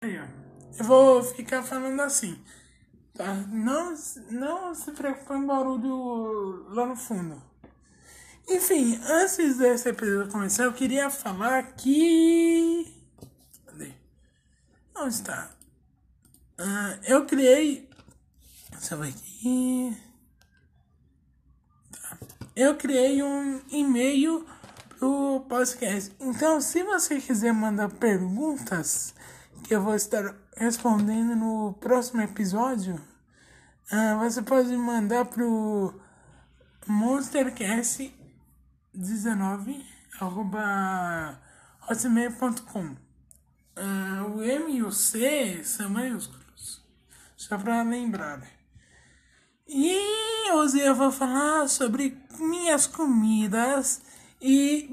Eu vou ficar falando assim, tá? Não, não se preocupe com barulho lá no fundo. Enfim, antes desse episódio começar, eu queria falar que. Cadê? Onde está? Uh, eu criei. Deixa eu ver aqui. Tá. Eu criei um e-mail pro podcast. Então, se você quiser mandar perguntas que eu vou estar respondendo no próximo episódio, uh, você pode mandar pro monstercast19 arroba hotmail.com uh, O M e o C são maiúsculos, só para lembrar. E hoje eu vou falar sobre minhas comidas e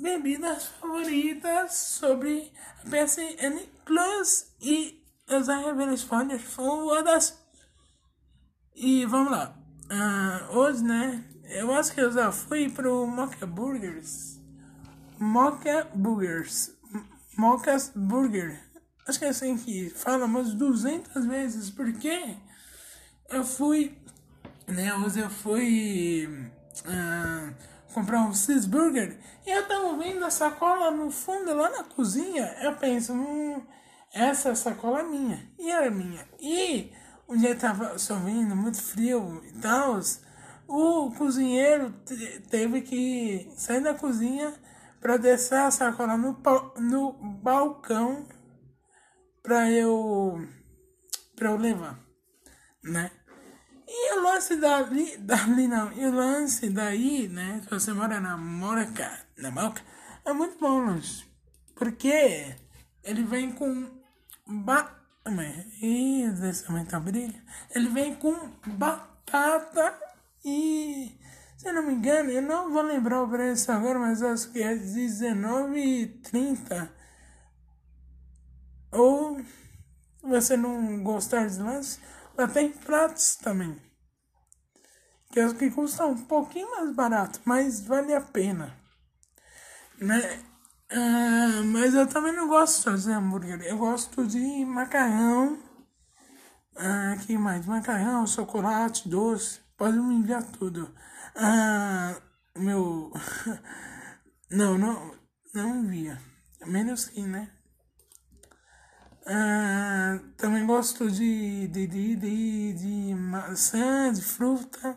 bebidas favoritas sobre a PSN Plus e as spoilers fodas. E vamos lá. Uh, hoje, né? Eu acho que eu já fui pro Mocha Burgers. Mocha Burgers. Mocha's Burger. Acho que é assim que fala umas 200 vezes. Porque eu fui. Né? Hoje eu fui. Uh, comprar um cheeseburger e eu tava vendo a sacola no fundo lá na cozinha. Eu penso, hum, essa sacola é minha. E era minha. E um dia tava chovendo, muito frio e tal. O cozinheiro teve que sair da cozinha para deixar a sacola no, no balcão para eu eu levar, né? E o lance dali, dali não, e o lance daí, né? Se você mora na Moca, na Moca, é muito bom o lanche. Porque ele vem com ba... Ih, desse também tá. Ele vem com batata e... Se não me engano, eu não vou lembrar o preço agora, mas acho que é R$19,30. Ou você não gostar de lanche, mas tem pratos também. Que é que custam um pouquinho mais barato, mas vale a pena. Né? Ah, mas eu também não gosto de fazer hambúrguer. Eu gosto de macarrão. Ah, que mais? Macarrão, chocolate, doce. Pode me enviar tudo. Ah, meu. não, não. Não envia. Menos que, né? Ah, também gosto de, de, de, de, de maçã, de fruta,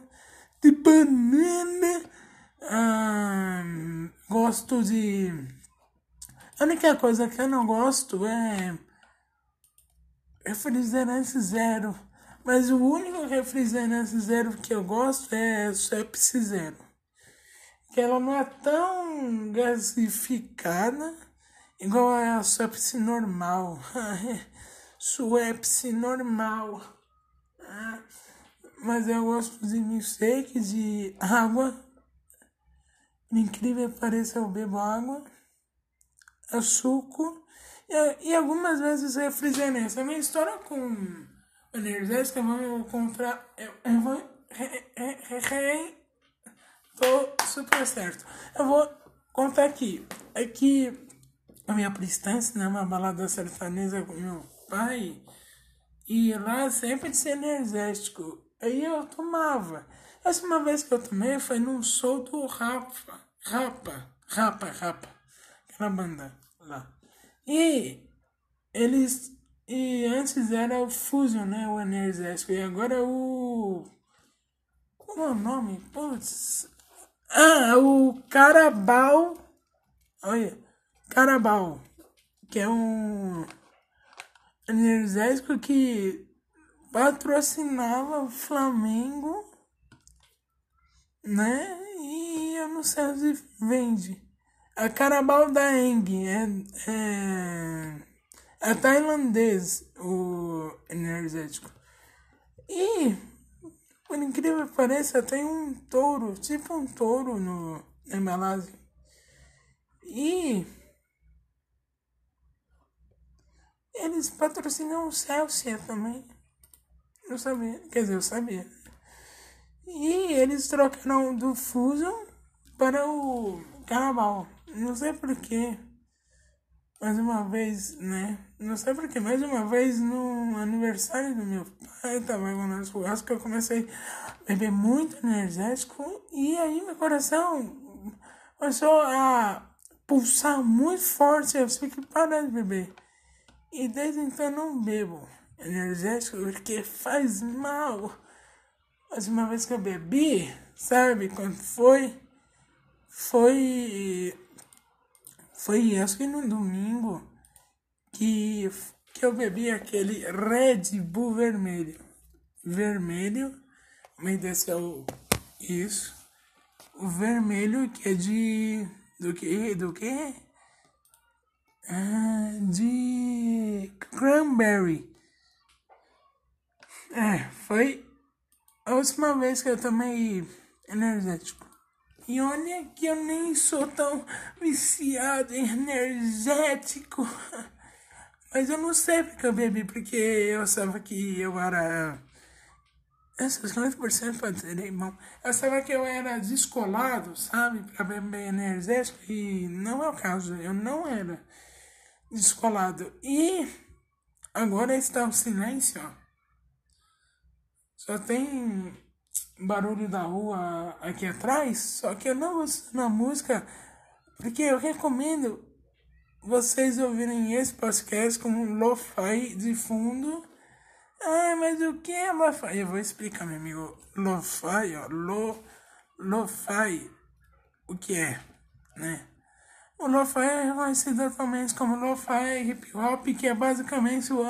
de banana. Ah, gosto de. A única coisa que eu não gosto é refrigerante zero. Mas o único refrigerante zero que eu gosto é Pepsi Zero. Que ela não é tão gasificada Igual a Swepsi normal. Swepsi normal. Mas eu gosto de milkshake, de água. incrível pareça, eu bebo água. É suco. E, e algumas vezes refrigerante. A minha história com energética, vou comprar. Eu, eu vou. Tô super certo. Eu vou contar aqui. É que a minha prestância numa né, balada sertaneja com meu pai. E lá sempre de ser energético. Aí eu tomava. Essa uma vez que eu tomei foi num show do Rapa. Rapa. Rapa, Aquela banda lá. E eles. E antes era o Fusion, né? O energético. E agora é o. Como é o nome? Putz. Ah, o Carabao. Olha. Carabao, que é um energético que patrocinava o Flamengo, né? E eu não sei se vende. A Carabao da Eng é, é, é tailandês o energético. E, por incrível que pareça, tem um touro, tipo um touro no, na embalagem. E Eles patrocinam o Celsius também. Eu sabia. Quer dizer, eu sabia. E eles trocaram do Fusion para o Carnaval. Não sei porquê. mais uma vez, né? Não sei porque, mais uma vez no aniversário do meu pai, tava no churrasco, eu comecei a beber muito energético e aí meu coração começou a pulsar muito forte, eu tive que parar de beber. E desde então não bebo energético porque faz mal. Mas uma vez que eu bebi, sabe quando foi? Foi foi acho que no domingo que, que eu bebi aquele Red Bull vermelho. Vermelho, me desceu isso. O vermelho que é de. Do que? Do que? Ah, de cranberry. É, foi a última vez que eu tomei energético. E olha que eu nem sou tão viciado energético. Mas eu não sei porque eu bebi, porque eu achava que eu era. Essas 50% pode ser irmão. Eu achava que eu era descolado, sabe? Pra beber energético. E não é o caso. Eu não era descolado. E agora está o silêncio, ó. Só tem barulho da rua aqui atrás, só que eu não ouço na música, porque eu recomendo vocês ouvirem esse podcast com um lo-fi de fundo. Ah, mas o que é lo-fi? Eu vou explicar, meu amigo. Lo-fi, ó, lo, lo-fi, o que é, né? O lo-fi é conhecido atualmente como lo-fi hip hop, que é basicamente o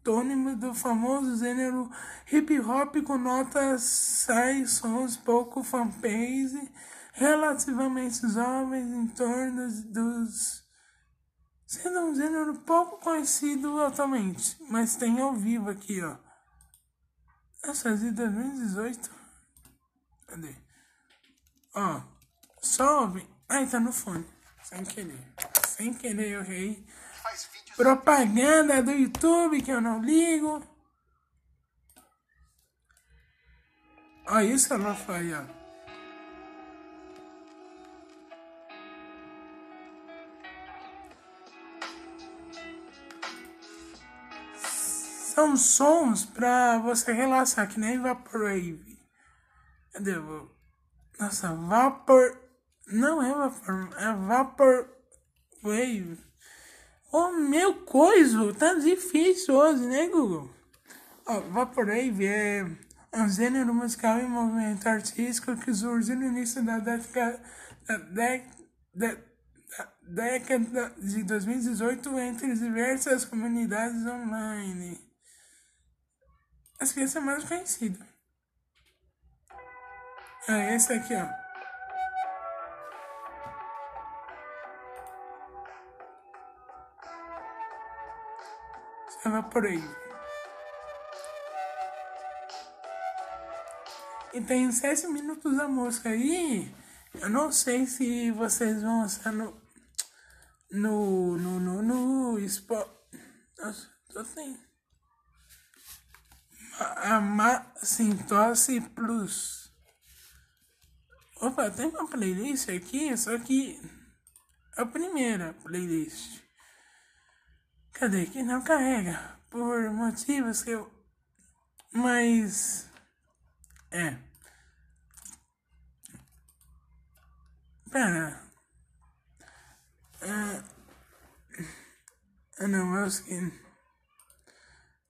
antônimo do famoso gênero hip hop com notas sai sons pouco fanbase, relativamente jovens em torno dos sendo um gênero pouco conhecido atualmente, mas tem ao vivo aqui, ó. Essa de 2018. Cadê? Ó, só ouve. Ai, tá no fone. Sem querer. Sem querer eu errei propaganda do YouTube que eu não ligo. Olha isso, Rafael. São sons pra você relaxar, que nem Vaporwave. Cadê? Nossa, Vapor. Não é Vapor, é Vaporwave. O meu coiso tá difícil hoje, né, Google? Ó, Vaporwave é um gênero musical e movimento artístico que surgiu no início da década, da, da, da década de 2018 entre diversas comunidades online. Esse é mais conhecido. É esse aqui, ó. Evaporei. E tem sete minutos da música aí. Eu não sei se vocês vão estar no. No. No. No. No. Spo... Nossa, tô sem. Macintose Plus. Opa, tem uma playlist aqui, só que. A primeira playlist. Cadê? Que não carrega. Por motivos que eu. Mas. É. Pera. Ah, não, eu acho que.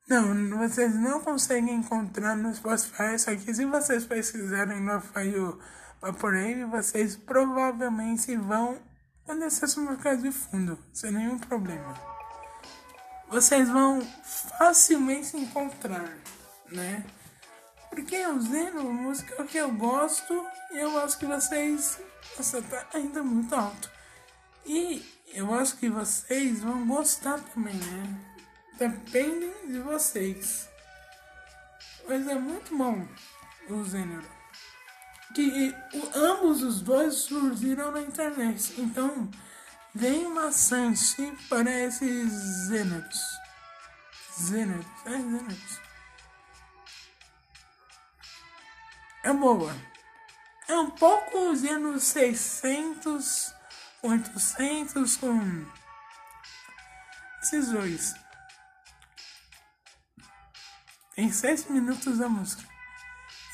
Não, vocês não conseguem encontrar no Spotify isso aqui. Se vocês pesquisarem no Rafael Vaporwave, vocês provavelmente vão conhecer essa música de fundo, sem nenhum problema vocês vão facilmente encontrar, né? Porque é o Zeno, música que eu gosto e eu acho que vocês. Nossa, tá ainda muito alto. E eu acho que vocês vão gostar também, né? Dependem de vocês. Mas é muito bom o gênero. Que ambos os dois surgiram na internet. Então Vem maçante para esses gêneros. Gêneros, é gêneros. É boa. É um pouco os anos 600, 800 com esses dois. Tem sete minutos a música.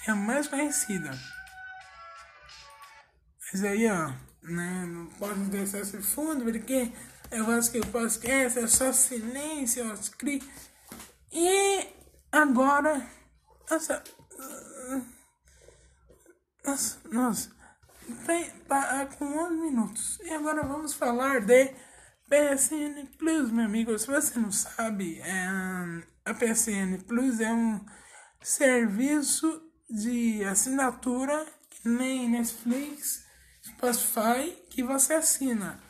É a mais conhecida. Mas aí, ó, né, não pode deixar esse fundo, porque eu acho que o podcast é só silêncio, ó, E agora, nossa, nossa, nossa, tá com 11 minutos. E agora vamos falar de PSN Plus, meu amigo. Se você não sabe, é, a PSN Plus é um serviço de assinatura que nem Netflix, Spotify, que você assina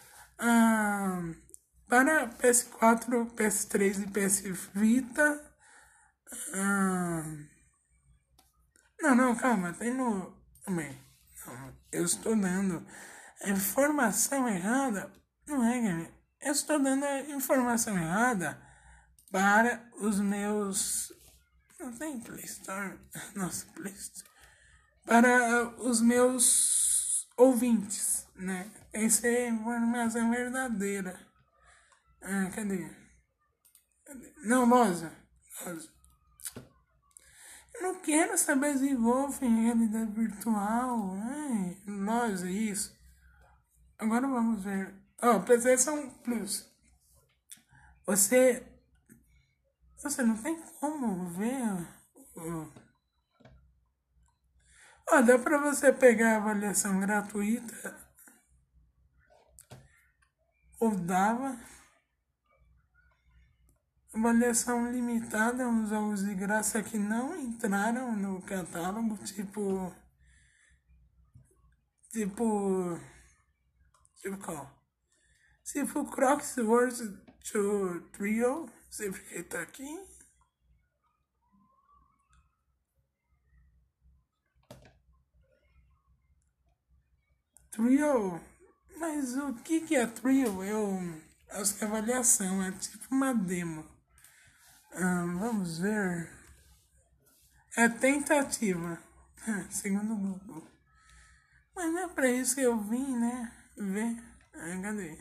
para PS4, PS3 e PS Vita. Ah, não, não, calma, tem no. Também. Eu estou dando informação errada. Não é. Eu estou dando a informação errada para os meus. Não tem Play Store? Nossa, Play Store. Para os meus ouvintes, né? Essa é a informação verdadeira. Ah, cadê? cadê? Não, Moza. Moza. Eu não quero saber de Wolf em realidade virtual. Ai, nós, é isso. Agora vamos ver. Ó, oh, PlayStation Plus. Você. Você não tem como ver. Ó, oh, dá pra você pegar a avaliação gratuita. Ou dava. Avaliação limitada, uns jogos de graça que não entraram no catálogo, tipo. Tipo. Tipo qual? Tipo Crocs Wars to Trio, sempre que tá aqui. Trio. Mas o que, que é Trio? Eu. Acho que a avaliação é tipo uma demo. Vamos ver. É tentativa, segundo o Google. Mas não é pra isso que eu vim, né? Ver. Ah, cadê?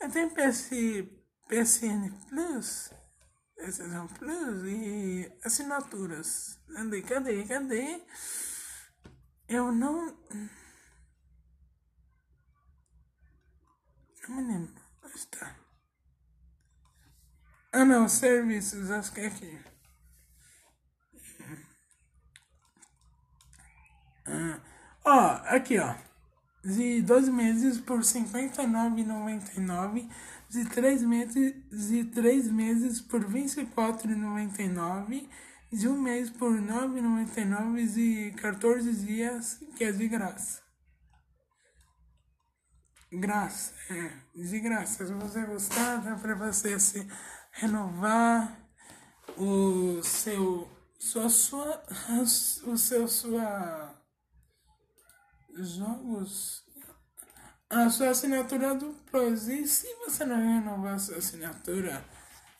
Eu tenho PC, PCN Plus, PCN Plus e assinaturas. Cadê, cadê, cadê? Eu não. Não me lembro. Onde está? Ah não, serviços, acho que é aqui. Ah, ó, aqui ó. De 12 meses por R$ 59,99. De 3 meses, de 3 meses por R$ 24,99. De um mês por R$ 9,99 e 14 dias que é de graça. Graça, é, de graça. Se você gostar, dá pra você se renovar o seu sua sua o seu sua jogos a sua assinatura do Plus e se você não renovar a sua assinatura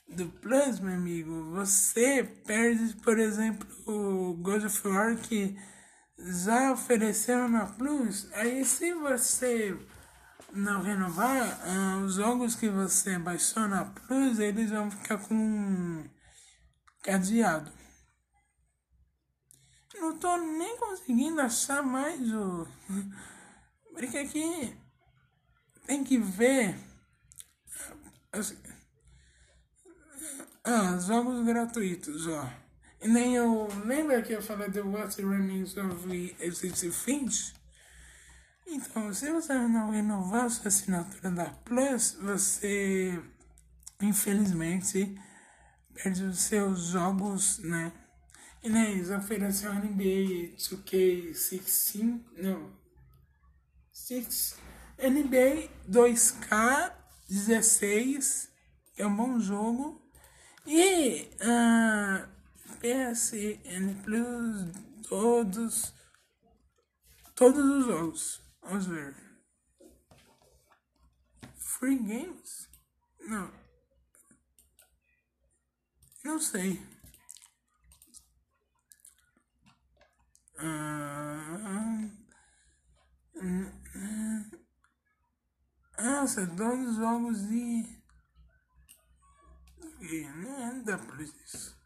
do Plus meu amigo você perde por exemplo o God of War que já ofereceram na Plus aí se você não renovar, ah, os jogos que você baixou na Plus, eles vão ficar com cadeado. Não tô nem conseguindo achar mais o. Porque aqui tem que ver. Ah, jogos gratuitos, ó. E nem eu. Lembra que eu falei do What's Remains of Exit Finch? Então, se você não renovar sua assinatura da Plus, você infelizmente perde os seus jogos, né? E né, eles oferecem NBA 2K16, não, 6, NBA 2K16, que é um bom jogo, e uh, ah, PSN Plus, todos, todos os jogos. Vamos ver. Free games? Não. Não sei. Ah, nossa, dois jogos de. não é Plus isso.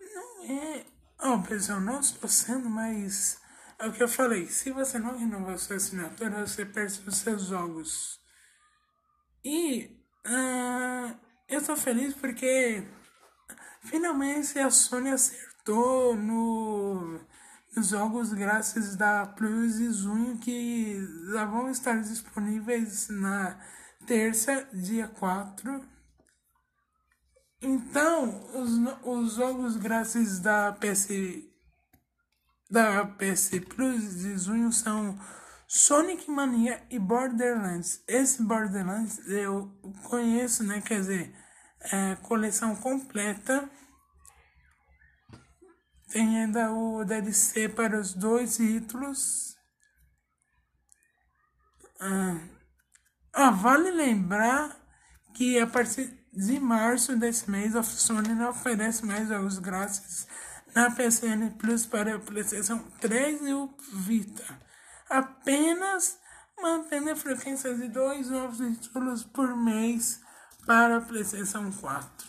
Não é. Oh, pessoal, não estou sendo, mas é o que eu falei. Se você não renovar sua assinatura, você perde os seus jogos. E uh, eu tô feliz porque finalmente a Sony acertou no, nos jogos grátis da Plus e junho que já vão estar disponíveis na terça, dia 4. Então, os, os jogos grátis da PS da PS Plus de junho são Sonic Mania e Borderlands. Esse Borderlands eu conheço, né? Quer dizer, é, coleção completa. Tem ainda o DLC para os dois títulos. Ah, ah, vale lembrar que a partir de março desse mês a Sony não oferece mais jogos grátis na PSN Plus para PlayStation 3 e o Vita, apenas mantendo a frequência de dois novos títulos por mês para PlayStation 4.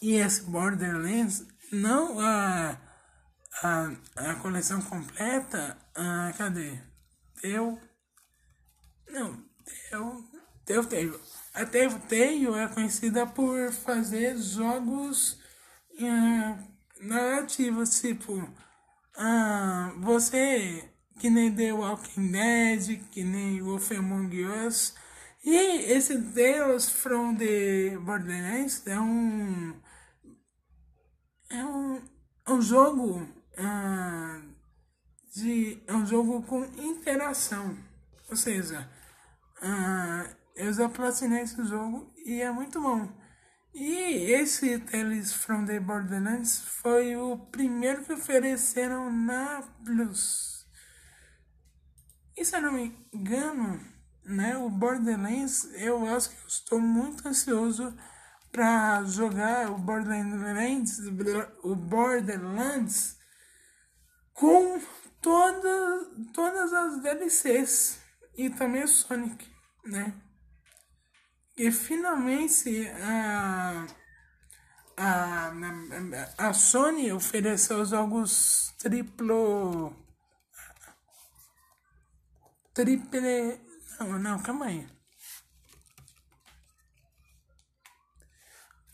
E esse Borderlands, não a, a, a coleção completa, a, cadê? Deu. Não, deu. Deu, deu. A Telltale é conhecida por fazer jogos uh, narrativos, tipo, uh, você que nem The Walking Dead, que nem Wolf Among Us. E esse Deus from the Borderlands é um. É um, um jogo. Uh, de, é um jogo com interação. Ou seja, uh, eu já platinei esse jogo e é muito bom. E esse Tales from the Borderlands foi o primeiro que ofereceram na Plus. E se eu não me engano, né, o Borderlands, eu acho que eu estou muito ansioso para jogar o Borderlands, o Borderlands com toda, todas as DLCs e também o Sonic, né? E finalmente a, a, a Sony ofereceu jogos triplo. Triple. Não, não, calma aí.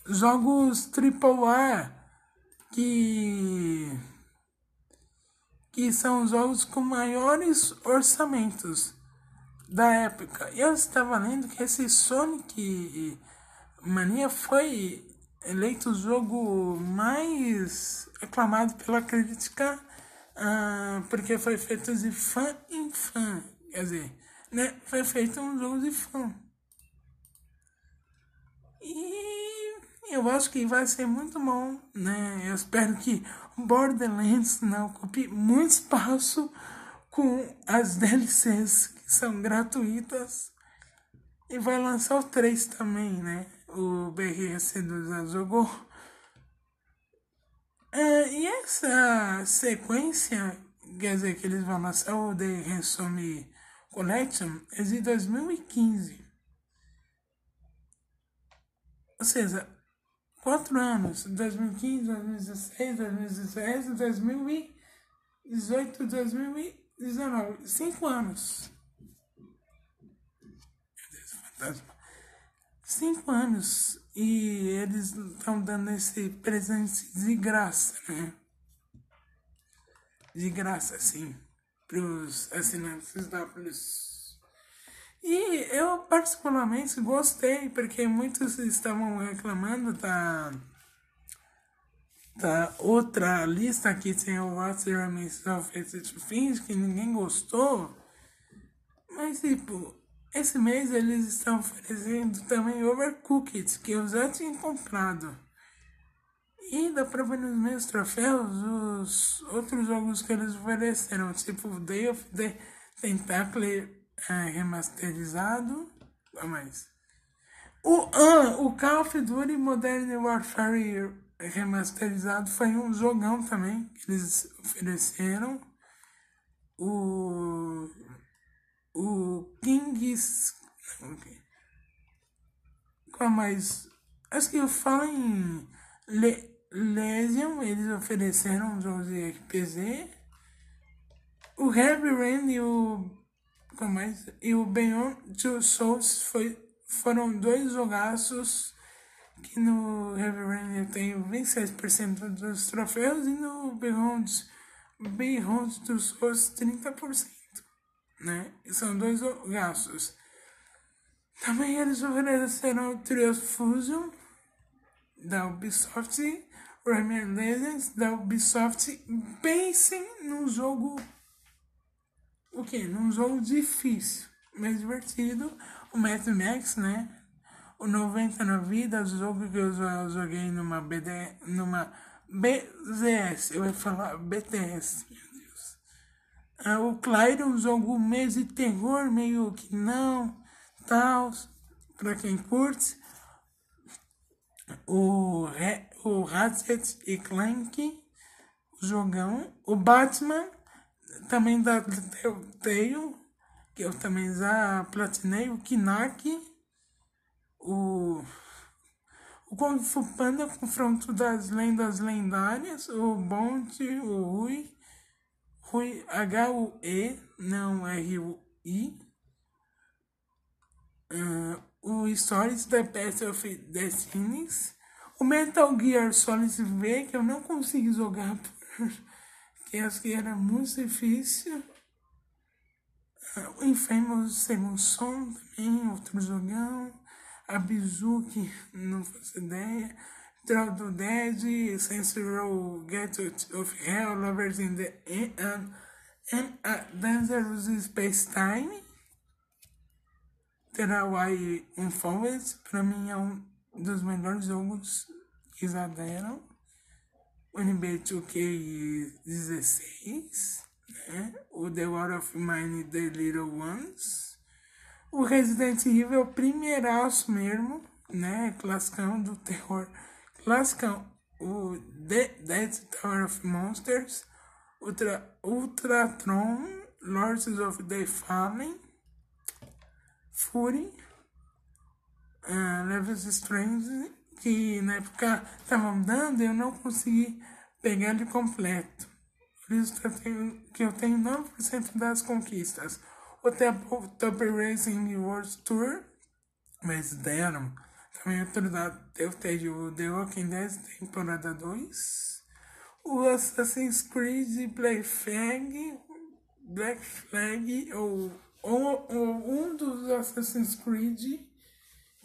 Jogos AAA que. que são jogos com maiores orçamentos da época. Eu estava lendo que esse Sonic Mania foi eleito o jogo mais aclamado pela crítica uh, porque foi feito de fã em fã. Quer dizer, né? Foi feito um jogo de fã. E eu acho que vai ser muito bom, né? Eu espero que Borderlands não ocupe muito espaço com as DLCs são gratuitas. E vai lançar o 3 também, né? O BRS do jogou. É, e essa sequência, quer dizer, que eles vão lançar o The Ransom Collection, é de 2015. Ou seja, quatro anos, 2015, 2016, 2017, 2018, 2019. 19, 5 anos. 5 anos. E eles estão dando esse presente de graça, né? De graça, sim. Para os assinantes da Plus. E eu particularmente gostei, porque muitos estavam reclamando da Tá, outra lista aqui tem o What's Your Myself Fins, que ninguém gostou. Mas, tipo, esse mês eles estão oferecendo também Overcooked, que eu já tinha comprado. E dá pra ver nos meus troféus os outros jogos que eles ofereceram, tipo Day of the Tentacle é, remasterizado. Não mais. O, ah, o Call of Duty Modern Warfare remasterizado foi um jogão também que eles ofereceram. O, o Kings. Qual mais? Acho que eu falo em Le, Lesion, eles ofereceram 12 RPZ. O Heavy Rain e o. Qual mais? E o Beyond Two Souls foi, foram dois jogaços que no Heavy Rain eu tenho 26% dos troféus e no Beyond, Beyond Two Souls 30%. Né? São dois jogaços. Também eles ofereceram o Trios Fusion da Ubisoft, Rayman Legends da Ubisoft. Pensem num jogo. O que? Num jogo difícil, mas divertido. O Mad Max, né? O 90 na vida, jogo que eu joguei numa BD, numa BZS, eu ia falar BTS. Ah, o Clyde, um jogo meio de terror, meio que não tal, para quem curte. O, o Ratchet e Clank, o jogão. O Batman, também da Telltale, que eu também já platinei. O Kinak, o, o Kung Fu Panda, Confronto das Lendas Lendárias, o Bond, o Rui, Rui H-U-E, não R-U-I uh, o Stories da Path of Destinies, o Metal Gear Solid V, que eu não consegui jogar porque acho que era muito difícil. Uh, o Infamous Second Son também, outro jogão. A Bizuki, não faço ideia. Draw the Dead, Saints Row, Get Out of Hell, Lovers in the End, and a Dangerous Space Time terá o AI Unfolded, para mim é um dos melhores jogos que já deram. O NBA 2K16, né? o The War of Mine The Little Ones. O Resident Evil primeiraço mesmo, né? Classicão do terror. Classicão. O The Dead Tower of Monsters. Ultra, Ultratron, Lords of the Fallen Fury, uh, Levels Strange, que na época estavam dando eu não consegui pegar ele completo. Por isso que eu tenho, que eu tenho 9% das conquistas. O Top Racing World Tour, mas deram. Também eu tenho o The Walking Dead temporada 2. O Assassin's Creed Black Flag, Black Flag ou ou, ou um dos Assassin's Creed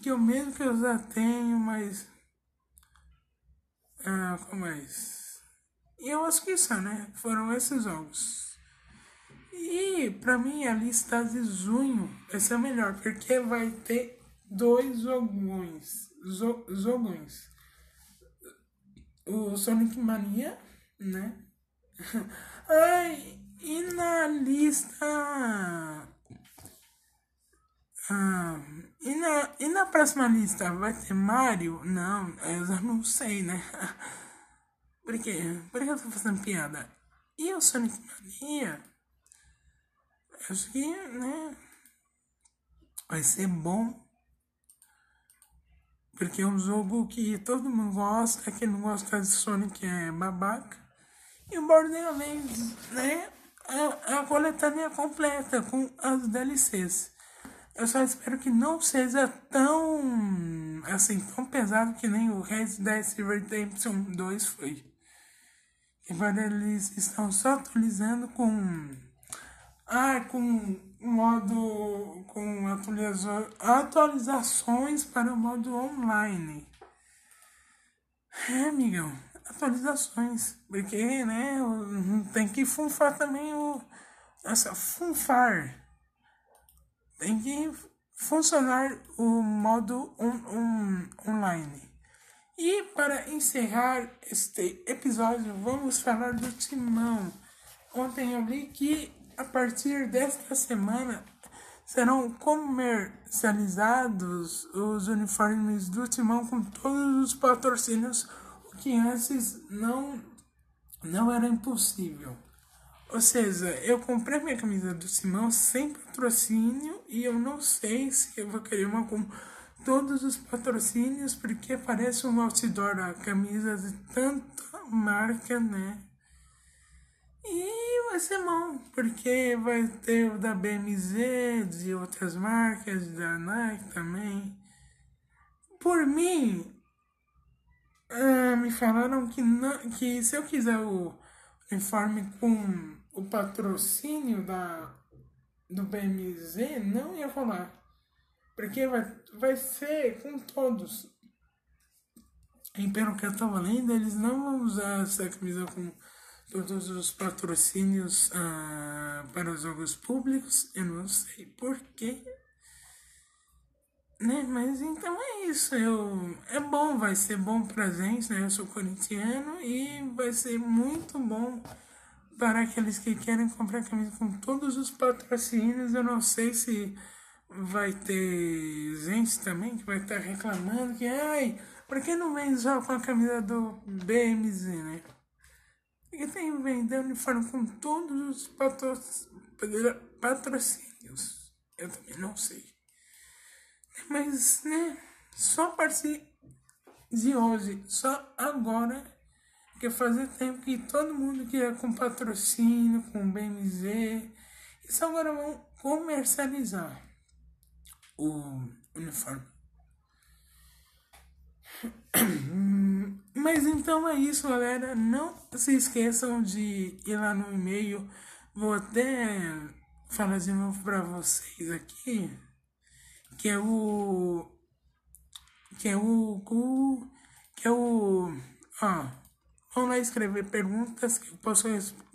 que eu mesmo que eu já tenho, mas. Ah, como é isso? E eu acho que isso, né? Foram esses jogos. E pra mim a lista de junho vai ser melhor, porque vai ter dois jogões. Jo, jogões. O Sonic Mania, né? Ai, e na lista ah, e, na, e na próxima lista vai ter Mario? Não, eu já não sei, né? Por quê? Por que eu tô fazendo piada? E o Sonic Mania? Acho que, né? Vai ser bom. Porque é um jogo que todo mundo gosta. Quem não gosta de Sonic é babaca. E o Borderlands, né? A, a coletânea completa com as DLCs. Eu só espero que não seja tão assim, tão pesado que nem o Red Dead Redemption 2 foi. Agora eles estão só atualizando com ah, com modo com atualiza, atualizações para o modo online. É, amigão, atualizações, porque né, tem que funfar também o essa funfar tem que funcionar o modo um, um, online. E para encerrar este episódio, vamos falar do Timão. Ontem eu li que a partir desta semana serão comercializados os uniformes do Timão com todos os patrocínios, o que antes não, não era impossível. Ou seja, eu comprei minha camisa do Simão sem patrocínio e eu não sei se eu vou querer uma com todos os patrocínios, porque parece um outdoor a camisa de tanta marca, né? E vai ser bom, porque vai ter o da BMZ, de outras marcas, da Nike também. Por mim, ah, me falaram que, não, que se eu quiser o uniforme com o patrocínio da, do BMZ, não ia rolar. Porque vai, vai ser com todos. E pelo que eu estava lendo, eles não vão usar essa camisa com todos os patrocínios uh, para os jogos públicos. Eu não sei porquê. Né? Mas então é isso. Eu, é bom, vai ser bom pra gente, né? Eu sou corintiano e vai ser muito bom para aqueles que querem comprar camisa com todos os patrocínios. Eu não sei se vai ter gente também que vai estar reclamando que, ai, por que não vem só com a camisa do BMZ, né? Porque tem vender uniforme com todos os patrocínios. Eu também não sei. Mas, né, só a partir de hoje, só agora, que fazia tempo que todo mundo queria com patrocínio, com BMZ, isso agora vão comercializar o uniforme. Mas então é isso, galera. Não se esqueçam de ir lá no e-mail. Vou até falar de novo para vocês aqui. Que é o. Que é o. que é o. Ó. Vamos lá escrever perguntas que eu posso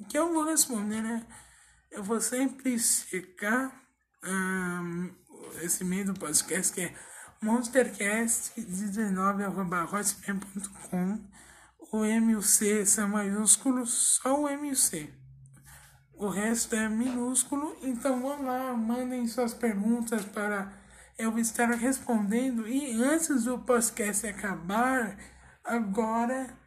que eu vou responder, né? Eu vou sempre checar um, esse e-mail do podcast que é monstercast19.hotmail.com O MUC são maiúsculos, só o MUC. O resto é minúsculo, então vão lá, mandem suas perguntas para eu estar respondendo. E antes do podcast acabar, agora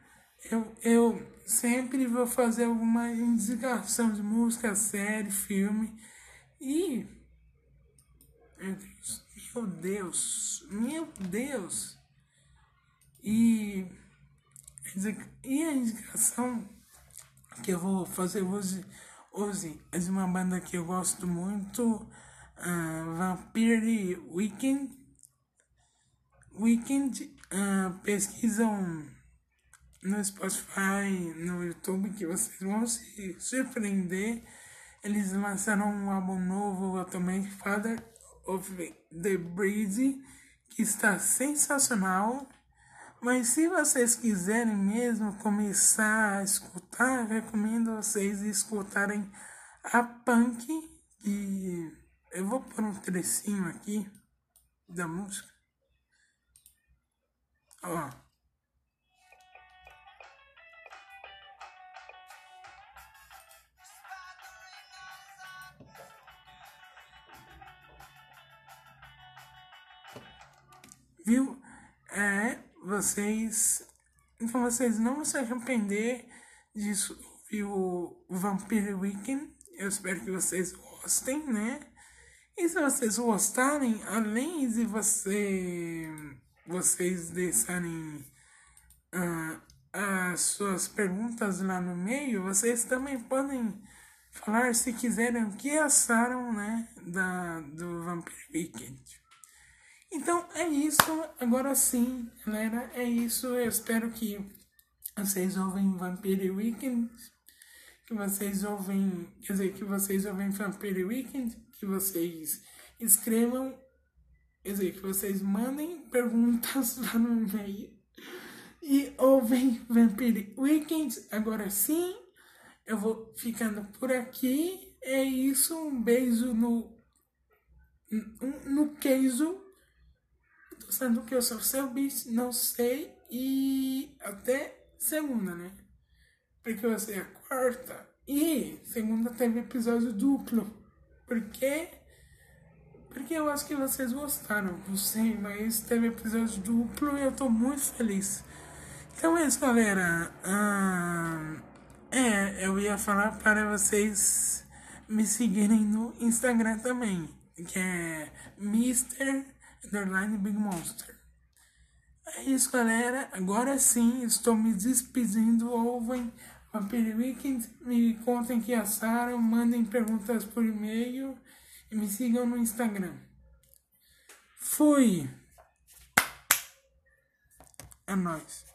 eu, eu sempre vou fazer alguma indicação de música, série, filme. E. Meu Deus. Meu Deus, meu Deus. E, e a indicação que eu vou fazer hoje, hoje é de uma banda que eu gosto muito, uh, Vampire Weekend. Weekend, uh, pesquisam no Spotify, no YouTube, que vocês vão se surpreender. Eles lançaram um álbum novo, também Father of the Bridge, que está sensacional. Mas se vocês quiserem mesmo começar a escutar, recomendo vocês escutarem a Punk, que eu vou pôr um trecinho aqui da música. Ó. viu? É, vocês. Então vocês não se arrepender disso, viu? Vampire Weekend. Eu espero que vocês gostem, né? E se vocês gostarem, além de você, vocês deixarem uh, as suas perguntas lá no meio, vocês também podem falar se quiserem o que acharam, né, da, do Vampire Weekend. Então é isso. Agora sim, galera, é isso. Eu espero que vocês ouvem Vampire Weekend, que vocês ouvem, quer dizer, que vocês ouvem Vampire Weekend, que vocês escrevam, quer dizer, que vocês mandem perguntas lá no e-mail e ouvem Vampire Weekend. Agora sim, eu vou ficando por aqui. É isso. Um beijo no, no queijo sendo que eu sou seu bicho, não sei, e até segunda, né? Porque você é quarta. E segunda teve episódio duplo. Porque. Porque eu acho que vocês gostaram, não sei, mas teve episódio duplo e eu tô muito feliz. Então é isso, galera. Ah, É, eu ia falar para vocês me seguirem no Instagram também, que é Mr. Underline Big Monster. É isso, galera. Agora sim, estou me despedindo. Ouvem Vampire Weekend. Me contem que acharam. Mandem perguntas por e-mail. E me sigam no Instagram. Fui! É nóis.